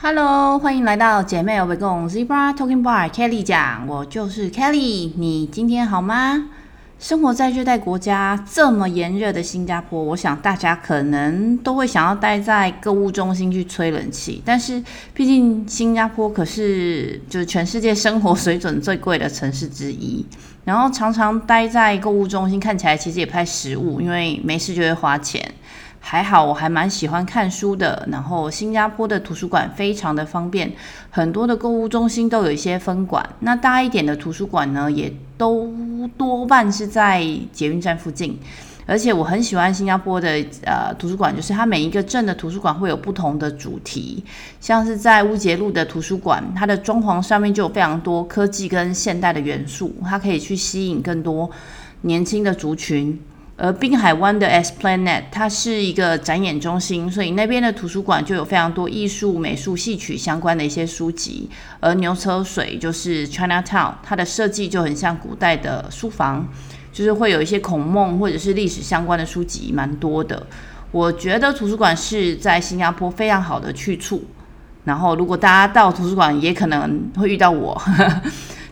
Hello，欢迎来到姐妹有围共 Zebra Talking Bar Kelly 讲，我就是 Kelly，你今天好吗？生活在热带国家这么炎热的新加坡，我想大家可能都会想要待在购物中心去吹冷气，但是毕竟新加坡可是就是全世界生活水准最贵的城市之一，然后常常待在购物中心，看起来其实也不太实务，因为没事就会花钱。还好，我还蛮喜欢看书的。然后，新加坡的图书馆非常的方便，很多的购物中心都有一些分馆。那大一点的图书馆呢，也都多半是在捷运站附近。而且我很喜欢新加坡的呃图书馆，就是它每一个镇的图书馆会有不同的主题。像是在乌节路的图书馆，它的装潢上面就有非常多科技跟现代的元素，它可以去吸引更多年轻的族群。而滨海湾的 Esplanade，它是一个展演中心，所以那边的图书馆就有非常多艺术、美术、戏曲相关的一些书籍。而牛车水就是 Chinatown，它的设计就很像古代的书房，就是会有一些孔孟或者是历史相关的书籍，蛮多的。我觉得图书馆是在新加坡非常好的去处。然后，如果大家到图书馆，也可能会遇到我。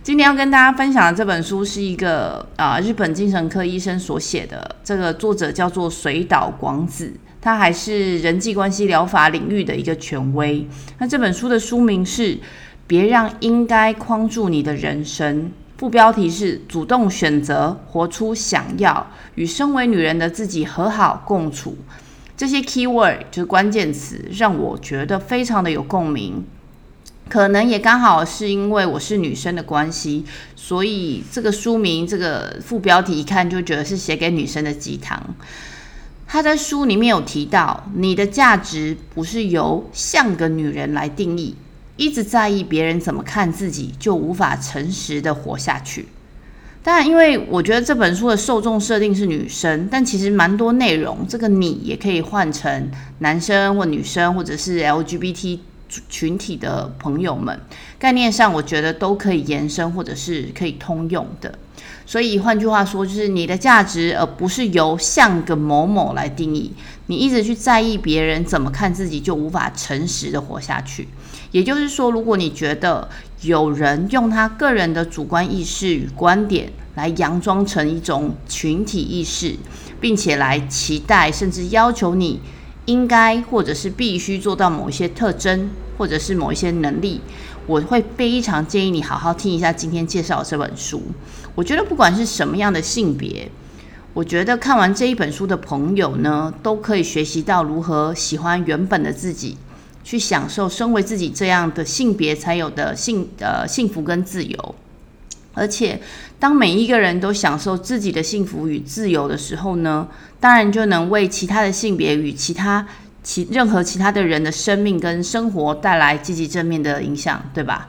今天要跟大家分享的这本书是一个啊日本精神科医生所写的，这个作者叫做水岛广子，他还是人际关系疗法领域的一个权威。那这本书的书名是《别让应该框住你的人生》，副标题是“主动选择，活出想要，与身为女人的自己和好共处”。这些 keyword 就是关键词，让我觉得非常的有共鸣。可能也刚好是因为我是女生的关系，所以这个书名、这个副标题一看就觉得是写给女生的鸡汤。他在书里面有提到，你的价值不是由像个女人来定义，一直在意别人怎么看自己，就无法诚实的活下去。当然，因为我觉得这本书的受众设定是女生，但其实蛮多内容，这个你也可以换成男生或女生，或者是 LGBT。群体的朋友们，概念上我觉得都可以延伸，或者是可以通用的。所以换句话说，就是你的价值，而不是由像个某某来定义。你一直去在意别人怎么看自己，就无法诚实的活下去。也就是说，如果你觉得有人用他个人的主观意识与观点来佯装成一种群体意识，并且来期待甚至要求你。应该或者是必须做到某一些特征，或者是某一些能力，我会非常建议你好好听一下今天介绍的这本书。我觉得不管是什么样的性别，我觉得看完这一本书的朋友呢，都可以学习到如何喜欢原本的自己，去享受身为自己这样的性别才有的幸呃幸福跟自由。而且，当每一个人都享受自己的幸福与自由的时候呢，当然就能为其他的性别与其他其任何其他的人的生命跟生活带来积极正面的影响，对吧？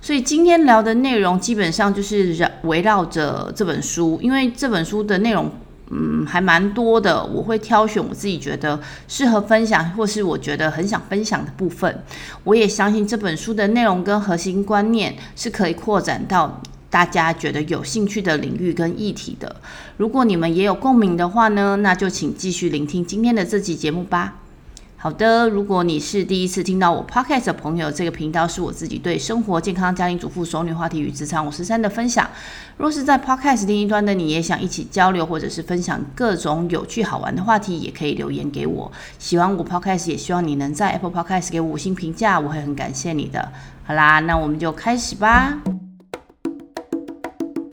所以今天聊的内容基本上就是围绕着这本书，因为这本书的内容嗯还蛮多的，我会挑选我自己觉得适合分享，或是我觉得很想分享的部分。我也相信这本书的内容跟核心观念是可以扩展到。大家觉得有兴趣的领域跟议题的，如果你们也有共鸣的话呢，那就请继续聆听今天的这集节目吧。好的，如果你是第一次听到我 Podcast 的朋友，这个频道是我自己对生活、健康、家庭主妇、熟女话题与职场五十三的分享。若是在 Podcast 另一端的你也想一起交流，或者是分享各种有趣好玩的话题，也可以留言给我。喜欢我 Podcast，也希望你能在 Apple Podcast 给五星评价，我会很感谢你的。好啦，那我们就开始吧。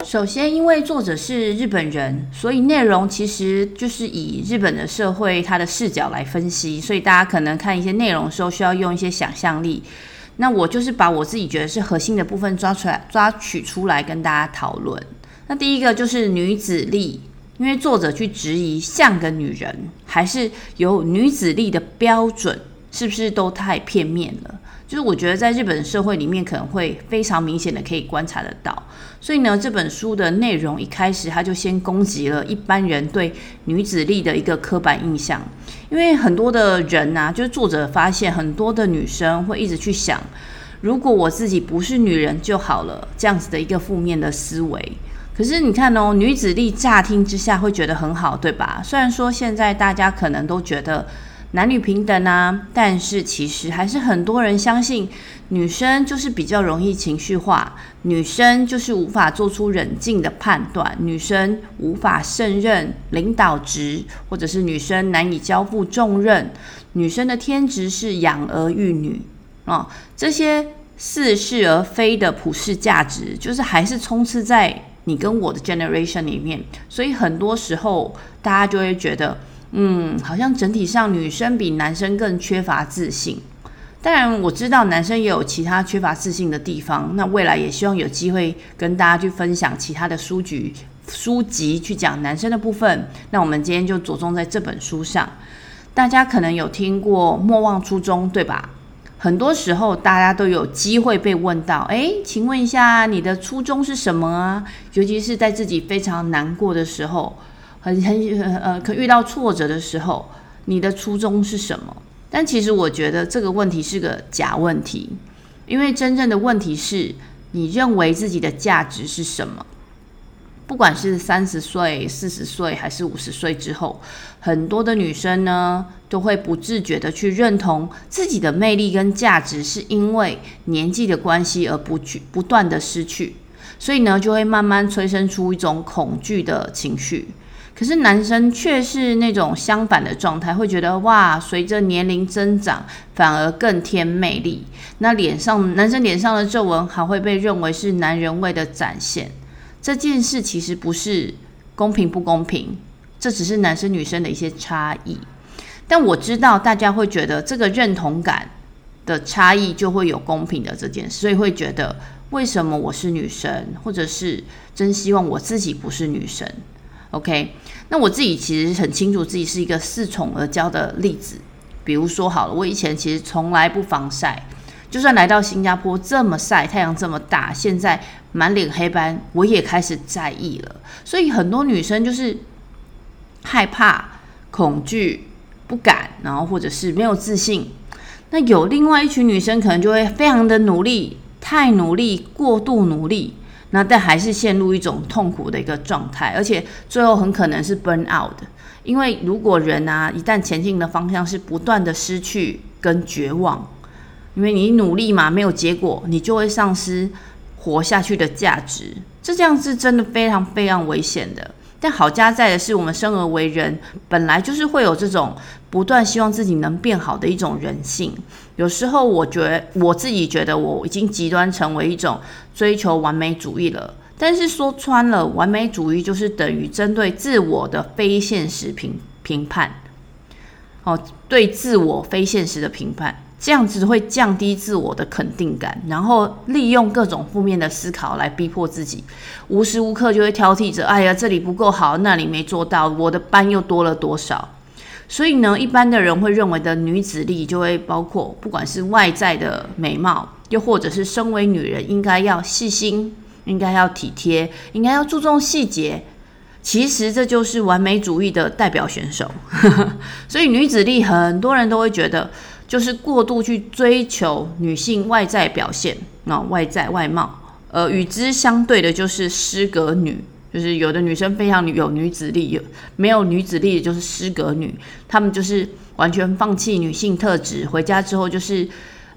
首先，因为作者是日本人，所以内容其实就是以日本的社会他的视角来分析，所以大家可能看一些内容的时候需要用一些想象力。那我就是把我自己觉得是核心的部分抓出来、抓取出来跟大家讨论。那第一个就是女子力，因为作者去质疑像个女人，还是有女子力的标准，是不是都太片面了？就是我觉得在日本社会里面可能会非常明显的可以观察得到，所以呢，这本书的内容一开始他就先攻击了一般人对女子力的一个刻板印象，因为很多的人呐、就是作者发现很多的女生会一直去想，如果我自己不是女人就好了，这样子的一个负面的思维。可是你看哦，女子力乍听之下会觉得很好，对吧？虽然说现在大家可能都觉得。男女平等啊，但是其实还是很多人相信女生就是比较容易情绪化，女生就是无法做出冷静的判断，女生无法胜任领导职，或者是女生难以交付重任，女生的天职是养儿育女啊，这些似是而非的普世价值，就是还是充斥在你跟我的 generation 里面，所以很多时候大家就会觉得，嗯，好像整体上女生比男生更缺乏自信。当然，我知道男生也有其他缺乏自信的地方。那未来也希望有机会跟大家去分享其他的书籍、书籍去讲男生的部分。那我们今天就着重在这本书上。大家可能有听过“莫忘初衷”，对吧？很多时候，大家都有机会被问到：“诶，请问一下，你的初衷是什么啊？”尤其是在自己非常难过的时候，很很呃，可遇到挫折的时候，你的初衷是什么？但其实我觉得这个问题是个假问题，因为真正的问题是你认为自己的价值是什么？不管是三十岁、四十岁还是五十岁之后，很多的女生呢都会不自觉地去认同自己的魅力跟价值，是因为年纪的关系而不去不断的失去，所以呢就会慢慢催生出一种恐惧的情绪。可是男生却是那种相反的状态，会觉得哇，随着年龄增长反而更添魅力。那脸上男生脸上的皱纹还会被认为是男人味的展现。这件事其实不是公平不公平，这只是男生女生的一些差异。但我知道大家会觉得这个认同感的差异就会有公平的这件事，所以会觉得为什么我是女生，或者是真希望我自己不是女生。OK，那我自己其实很清楚自己是一个恃宠而骄的例子。比如说好了，我以前其实从来不防晒。就算来到新加坡这么晒，太阳这么大，现在满脸黑斑，我也开始在意了。所以很多女生就是害怕、恐惧、不敢，然后或者是没有自信。那有另外一群女生可能就会非常的努力，太努力、过度努力，那但还是陷入一种痛苦的一个状态，而且最后很可能是 burn out。因为如果人啊一旦前进的方向是不断的失去跟绝望。因为你努力嘛，没有结果，你就会丧失活下去的价值。这这样是真的非常非常危险的。但好家在的是，我们生而为人，本来就是会有这种不断希望自己能变好的一种人性。有时候，我觉我自己觉得我已经极端成为一种追求完美主义了。但是说穿了，完美主义就是等于针对自我的非现实评评判。哦，对自我非现实的评判。这样子会降低自我的肯定感，然后利用各种负面的思考来逼迫自己，无时无刻就会挑剔着：“哎呀，这里不够好，那里没做到，我的班又多了多少？”所以呢，一般的人会认为的女子力就会包括，不管是外在的美貌，又或者是身为女人应该要细心，应该要体贴，应该要注重细节。其实这就是完美主义的代表选手。所以女子力很多人都会觉得。就是过度去追求女性外在表现啊，外在外貌，呃，与之相对的就是失格女，就是有的女生非常有女子力，有没有女子力的就是失格女，她们就是完全放弃女性特质，回家之后就是、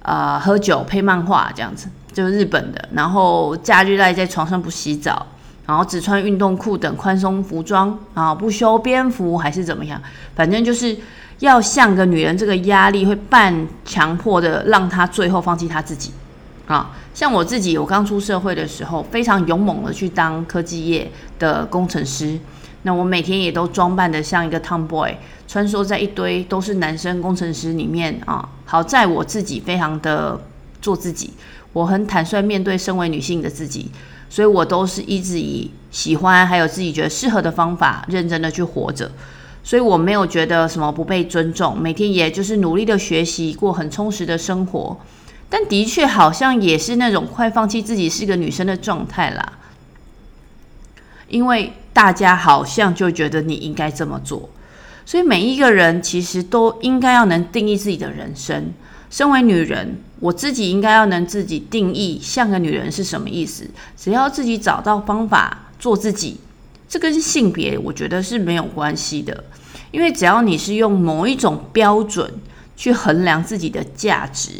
呃、喝酒配漫画这样子，就是日本的，然后假日赖在床上不洗澡，然后只穿运动裤等宽松服装，然后不修边幅还是怎么样，反正就是。要像个女人，这个压力会半强迫的让她最后放弃她自己啊。像我自己，我刚出社会的时候，非常勇猛的去当科技业的工程师。那我每天也都装扮的像一个 tomboy，穿梭在一堆都是男生工程师里面啊。好在我自己非常的做自己，我很坦率面对身为女性的自己，所以我都是一直以喜欢还有自己觉得适合的方法，认真的去活着。所以我没有觉得什么不被尊重，每天也就是努力的学习，过很充实的生活。但的确好像也是那种快放弃自己是个女生的状态啦，因为大家好像就觉得你应该这么做。所以每一个人其实都应该要能定义自己的人生。身为女人，我自己应该要能自己定义像个女人是什么意思。只要自己找到方法做自己。这跟性别我觉得是没有关系的，因为只要你是用某一种标准去衡量自己的价值，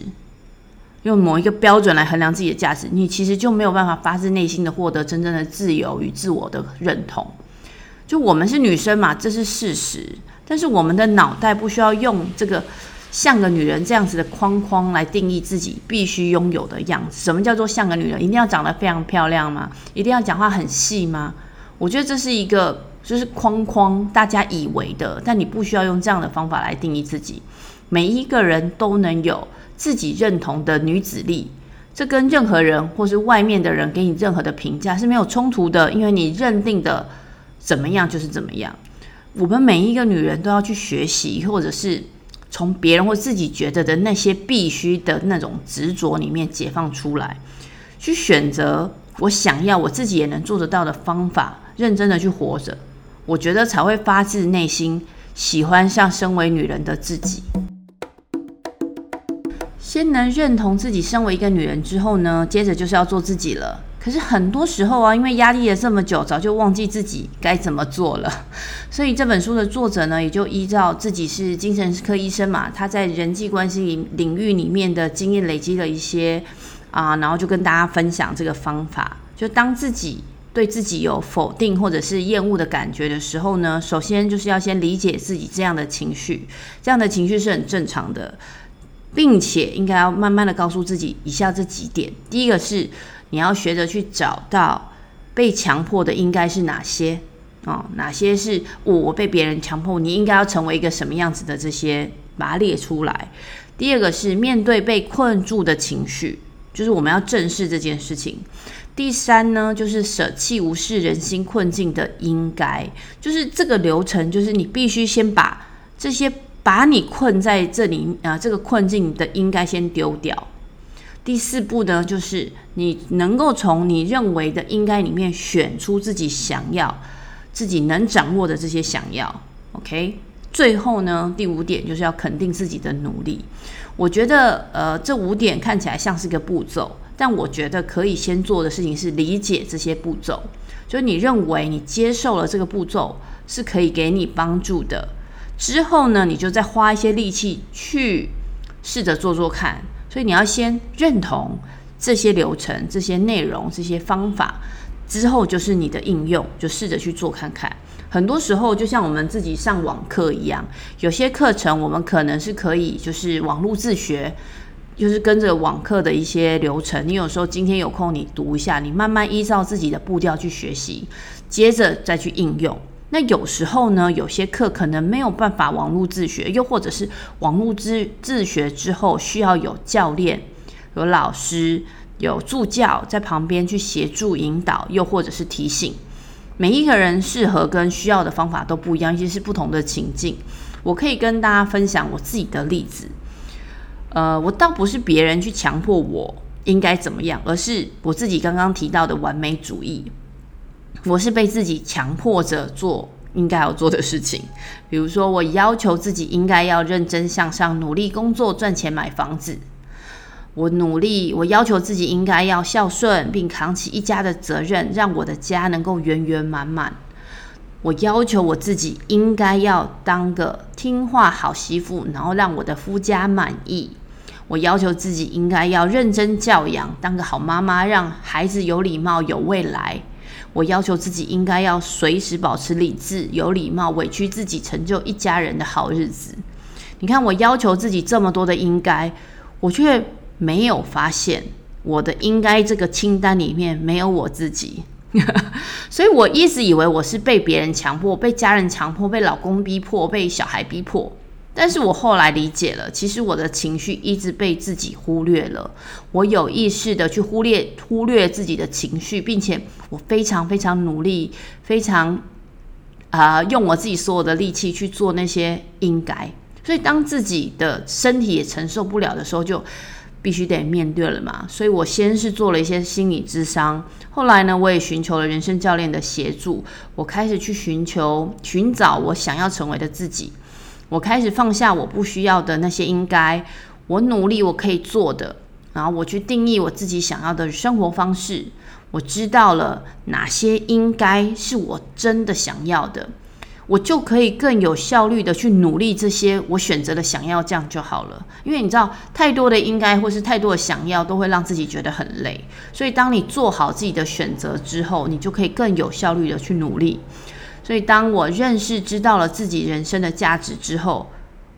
用某一个标准来衡量自己的价值，你其实就没有办法发自内心的获得真正的自由与自我的认同。就我们是女生嘛，这是事实，但是我们的脑袋不需要用这个。像个女人这样子的框框来定义自己必须拥有的样子。什么叫做像个女人？一定要长得非常漂亮吗？一定要讲话很细吗？我觉得这是一个就是框框，大家以为的。但你不需要用这样的方法来定义自己。每一个人都能有自己认同的女子力，这跟任何人或是外面的人给你任何的评价是没有冲突的，因为你认定的怎么样就是怎么样。我们每一个女人都要去学习，或者是。从别人或自己觉得的那些必须的那种执着里面解放出来，去选择我想要、我自己也能做得到的方法，认真的去活着，我觉得才会发自内心喜欢上身为女人的自己。先能认同自己身为一个女人之后呢，接着就是要做自己了。可是很多时候啊，因为压力了这么久，早就忘记自己该怎么做了。所以这本书的作者呢，也就依照自己是精神科医生嘛，他在人际关系领域里面的经验累积了一些啊，然后就跟大家分享这个方法。就当自己对自己有否定或者是厌恶的感觉的时候呢，首先就是要先理解自己这样的情绪，这样的情绪是很正常的，并且应该要慢慢的告诉自己以下这几点。第一个是。你要学着去找到被强迫的应该是哪些哦，哪些是，我被别人强迫，你应该要成为一个什么样子的这些，把它列出来。第二个是面对被困住的情绪，就是我们要正视这件事情。第三呢，就是舍弃无视人心困境的应该，就是这个流程，就是你必须先把这些把你困在这里啊，这个困境的应该先丢掉。第四步呢，就是你能够从你认为的应该里面选出自己想要、自己能掌握的这些想要。OK，最后呢，第五点就是要肯定自己的努力。我觉得，呃，这五点看起来像是个步骤，但我觉得可以先做的事情是理解这些步骤。就是你认为你接受了这个步骤是可以给你帮助的，之后呢，你就再花一些力气去试着做做看。所以你要先认同这些流程、这些内容、这些方法，之后就是你的应用，就试着去做看看。很多时候，就像我们自己上网课一样，有些课程我们可能是可以就是网络自学，就是跟着网课的一些流程。你有时候今天有空，你读一下，你慢慢依照自己的步调去学习，接着再去应用。那有时候呢，有些课可能没有办法网络自学，又或者是网络自自学之后需要有教练、有老师、有助教在旁边去协助引导，又或者是提醒。每一个人适合跟需要的方法都不一样，其实是不同的情境。我可以跟大家分享我自己的例子。呃，我倒不是别人去强迫我应该怎么样，而是我自己刚刚提到的完美主义。我是被自己强迫着做应该要做的事情，比如说，我要求自己应该要认真向上，努力工作，赚钱买房子。我努力，我要求自己应该要孝顺，并扛起一家的责任，让我的家能够圆圆满满。我要求我自己应该要当个听话好媳妇，然后让我的夫家满意。我要求自己应该要认真教养，当个好妈妈，让孩子有礼貌，有未来。我要求自己应该要随时保持理智、有礼貌，委屈自己成就一家人的好日子。你看，我要求自己这么多的应该，我却没有发现我的应该这个清单里面没有我自己。所以我一直以为我是被别人强迫、被家人强迫、被老公逼迫、被小孩逼迫。但是我后来理解了，其实我的情绪一直被自己忽略了。我有意识的去忽略忽略自己的情绪，并且我非常非常努力，非常啊、用我自己所有的力气去做那些应该。所以当自己的身体也承受不了的时候，就必须得面对了嘛。所以我先是做了一些心理咨商，后来呢，我也寻求了人生教练的协助，我开始去寻求寻找我想要成为的自己。我开始放下我不需要的那些应该，我努力我可以做的，然后我去定义我自己想要的生活方式。我知道了哪些应该是我真的想要的，我就可以更有效率的去努力这些我选择的想要，这样就好了。因为你知道，太多的应该或是太多的想要，都会让自己觉得很累。所以，当你做好自己的选择之后，你就可以更有效率的去努力。所以，当我认识知道了自己人生的价值之后，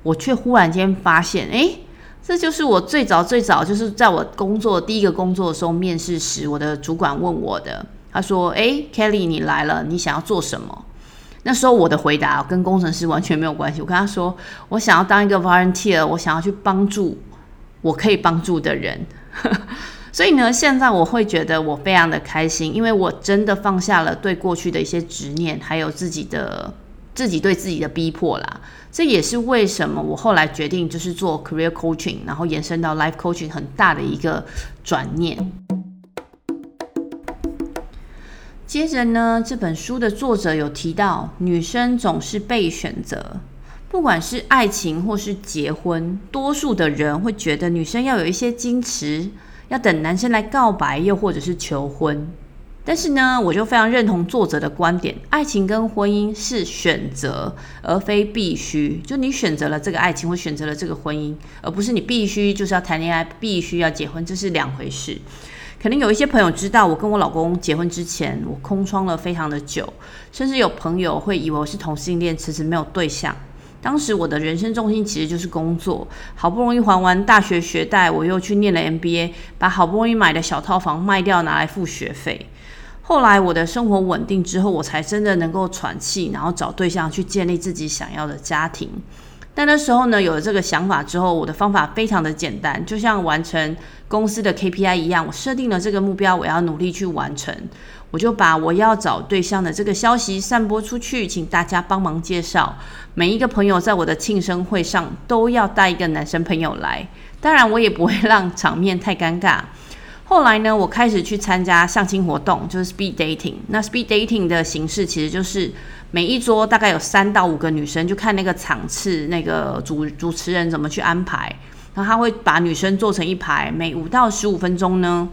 我却忽然间发现，诶，这就是我最早最早就是在我工作第一个工作的时候面试时，我的主管问我的。他说：“诶，Kelly，你来了，你想要做什么？”那时候我的回答跟工程师完全没有关系。我跟他说：“我想要当一个 volunteer，我想要去帮助我可以帮助的人。”所以呢，现在我会觉得我非常的开心，因为我真的放下了对过去的一些执念，还有自己的自己对自己的逼迫啦。这也是为什么我后来决定就是做 career coaching，然后延伸到 life coaching 很大的一个转念。接着呢，这本书的作者有提到，女生总是被选择，不管是爱情或是结婚，多数的人会觉得女生要有一些矜持，要等男生来告白，又或者是求婚。但是呢，我就非常认同作者的观点，爱情跟婚姻是选择，而非必须。就你选择了这个爱情，或选择了这个婚姻，而不是你必须就是要谈恋爱，必须要结婚，这是两回事。可能有一些朋友知道，我跟我老公结婚之前，我空窗了非常的久，甚至有朋友会以为我是同性恋，迟迟没有对象。当时我的人生重心其实就是工作，好不容易还完大学学贷，我又去念了 MBA，把好不容易买的小套房卖掉拿来付学费。后来我的生活稳定之后，我才真的能够喘气，然后找对象去建立自己想要的家庭。但那时候呢，有了这个想法之后，我的方法非常的简单，就像完成公司的 KPI 一样，我设定了这个目标，我要努力去完成。我就把我要找对象的这个消息散播出去，请大家帮忙介绍。每一个朋友在我的庆生会上都要带一个男生朋友来，当然我也不会让场面太尴尬。后来呢，我开始去参加相亲活动，就是 speed dating。那 speed dating 的形式其实就是每一桌大概有三到五个女生，就看那个场次，那个主主持人怎么去安排。然后他会把女生做成一排，每五到十五分钟呢，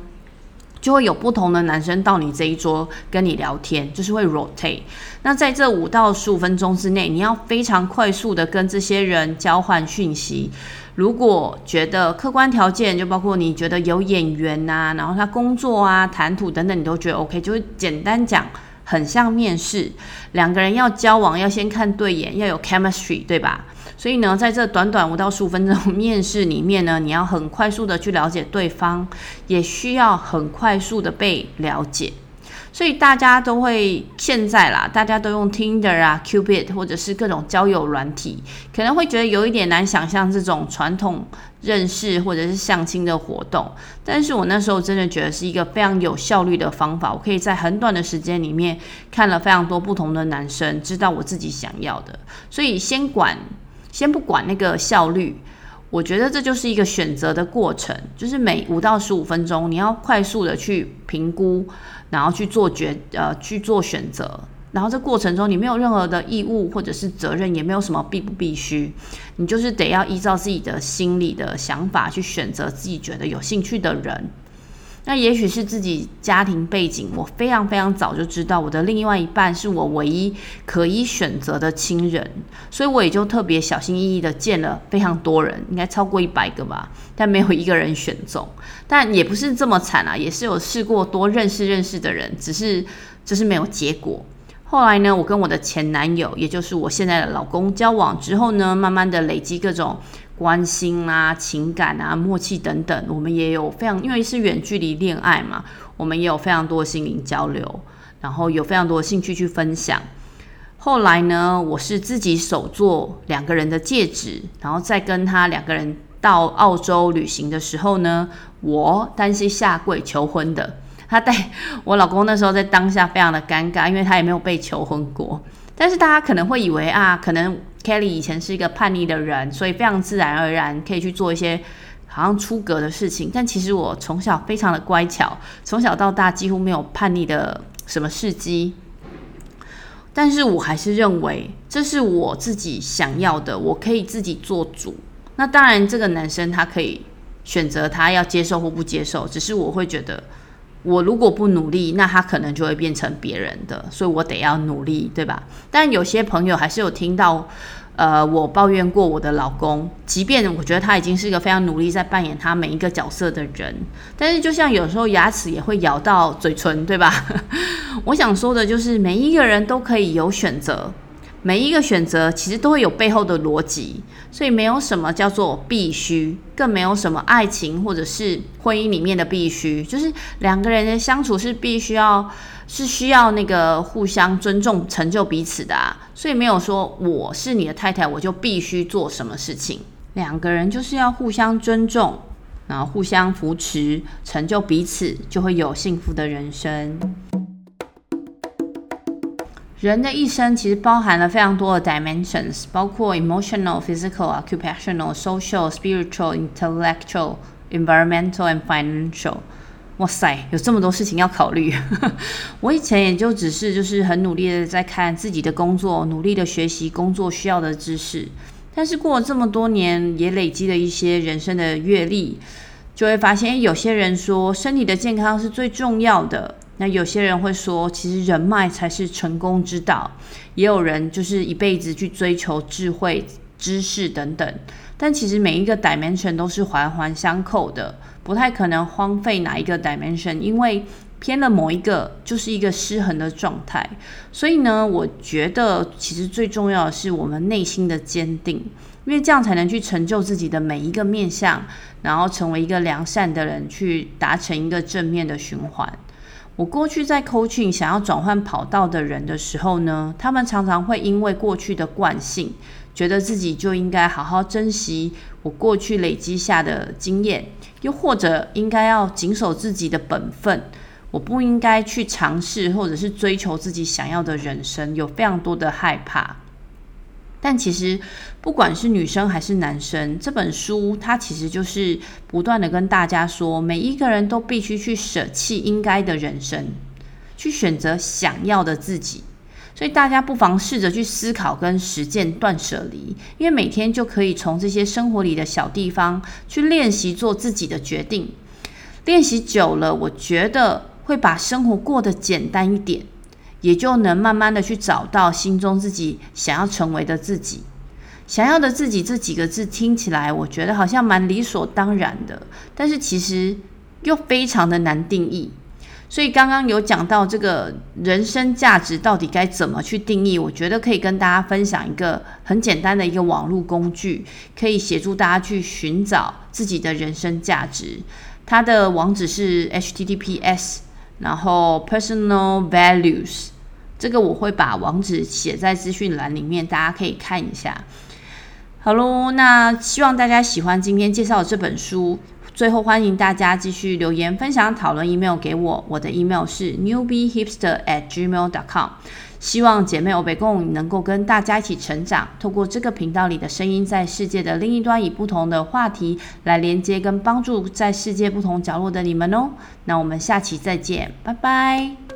就会有不同的男生到你这一桌跟你聊天，就是会 rotate。那在这五到十五分钟之内，你要非常快速的跟这些人交换讯息。如果觉得客观条件，就包括你觉得有眼缘呐、然后他工作啊、谈吐等等，你都觉得 OK，就会简单讲，很像面试。两个人要交往，要先看对眼，要有 chemistry，对吧？所以呢，在这短短五到十五分钟面试里面呢，你要很快速的去了解对方，也需要很快速的被了解。所以大家都会现在啦，大家都用 Tinder 啊、Cupid 或者是各种交友软体，可能会觉得有一点难想象这种传统认识或者是相亲的活动。但是我那时候真的觉得是一个非常有效率的方法，我可以在很短的时间里面看了非常多不同的男生，知道我自己想要的。所以先管，先不管那个效率。我觉得这就是一个选择的过程，就是每五到十五分钟，你要快速的去评估，然后去做决呃去做选择，然后这过程中你没有任何的义务或者是责任，也没有什么必不必须，你就是得要依照自己的心里的想法去选择自己觉得有兴趣的人。那也许是自己家庭背景，我非常非常早就知道我的另外一半是我唯一可以选择的亲人，所以我也就特别小心翼翼的见了非常多人，应该超过一百个吧，但没有一个人选中。但也不是这么惨啊，也是有试过多认识认识的人，只是就是没有结果。后来呢，我跟我的前男友，也就是我现在的老公交往之后呢，慢慢的累积各种。关心啊，情感啊，默契等等，我们也有非常，因为是远距离恋爱嘛，我们也有非常多心灵交流，然后有非常多兴趣去分享。后来呢，我是自己手做两个人的戒指，然后再跟他两个人到澳洲旅行的时候呢，我单膝下跪求婚的。他带我老公那时候在当下非常的尴尬，因为他也没有被求婚过。但是大家可能会以为啊，可能。Kelly 以前是一个叛逆的人，所以非常自然而然可以去做一些好像出格的事情。但其实我从小非常的乖巧，从小到大几乎没有叛逆的什么事迹。但是我还是认为这是我自己想要的，我可以自己做主。那当然，这个男生他可以选择他要接受或不接受，只是我会觉得我如果不努力，那他可能就会变成别人的，所以我得要努力，对吧？但有些朋友还是有听到。呃，我抱怨过我的老公，即便我觉得他已经是一个非常努力在扮演他每一个角色的人，但是就像有时候牙齿也会咬到嘴唇，对吧？我想说的就是，每一个人都可以有选择，每一个选择其实都会有背后的逻辑，所以没有什么叫做必须，更没有什么爱情或者是婚姻里面的必须，就是两个人的相处是必须要。是需要那个互相尊重、成就彼此的啊，所以没有说我是你的太太，我就必须做什么事情。两个人就是要互相尊重，然后互相扶持，成就彼此，就会有幸福的人生。人的一生其实包含了非常多的 dimensions，包括 emotional、physical、occupational、social、spiritual、intellectual、environmental and financial。哇塞，有这么多事情要考虑。我以前也就只是就是很努力的在看自己的工作，努力的学习工作需要的知识。但是过了这么多年，也累积了一些人生的阅历，就会发现，有些人说身体的健康是最重要的。那有些人会说，其实人脉才是成功之道。也有人就是一辈子去追求智慧、知识等等。但其实每一个 dimension 都是环环相扣的。不太可能荒废哪一个 dimension，因为偏了某一个就是一个失衡的状态。所以呢，我觉得其实最重要的是我们内心的坚定，因为这样才能去成就自己的每一个面向，然后成为一个良善的人，去达成一个正面的循环。我过去在 coaching 想要转换跑道的人的时候呢，他们常常会因为过去的惯性，觉得自己就应该好好珍惜我过去累积下的经验。又或者应该要谨守自己的本分，我不应该去尝试或者是追求自己想要的人生，有非常多的害怕。但其实不管是女生还是男生，这本书它其实就是不断的跟大家说，每一个人都必须去舍弃应该的人生，去选择想要的自己。所以大家不妨试着去思考跟实践断舍离，因为每天就可以从这些生活里的小地方去练习做自己的决定。练习久了，我觉得会把生活过得简单一点，也就能慢慢的去找到心中自己想要成为的自己。想要的自己这几个字听起来，我觉得好像蛮理所当然的，但是其实又非常的难定义。所以刚刚有讲到这个人生价值到底该怎么去定义，我觉得可以跟大家分享一个很简单的一个网络工具，可以协助大家去寻找自己的人生价值。它的网址是 https，然后 personal values，这个我会把网址写在资讯栏里面，大家可以看一下。好喽，那希望大家喜欢今天介绍的这本书。最后，欢迎大家继续留言、分享、讨论，email 给我。我的 email 是 newbiehipster at gmail dot com。希望姐妹欧北共能够跟大家一起成长，透过这个频道里的声音，在世界的另一端，以不同的话题来连接跟帮助在世界不同角落的你们哦。那我们下期再见，拜拜。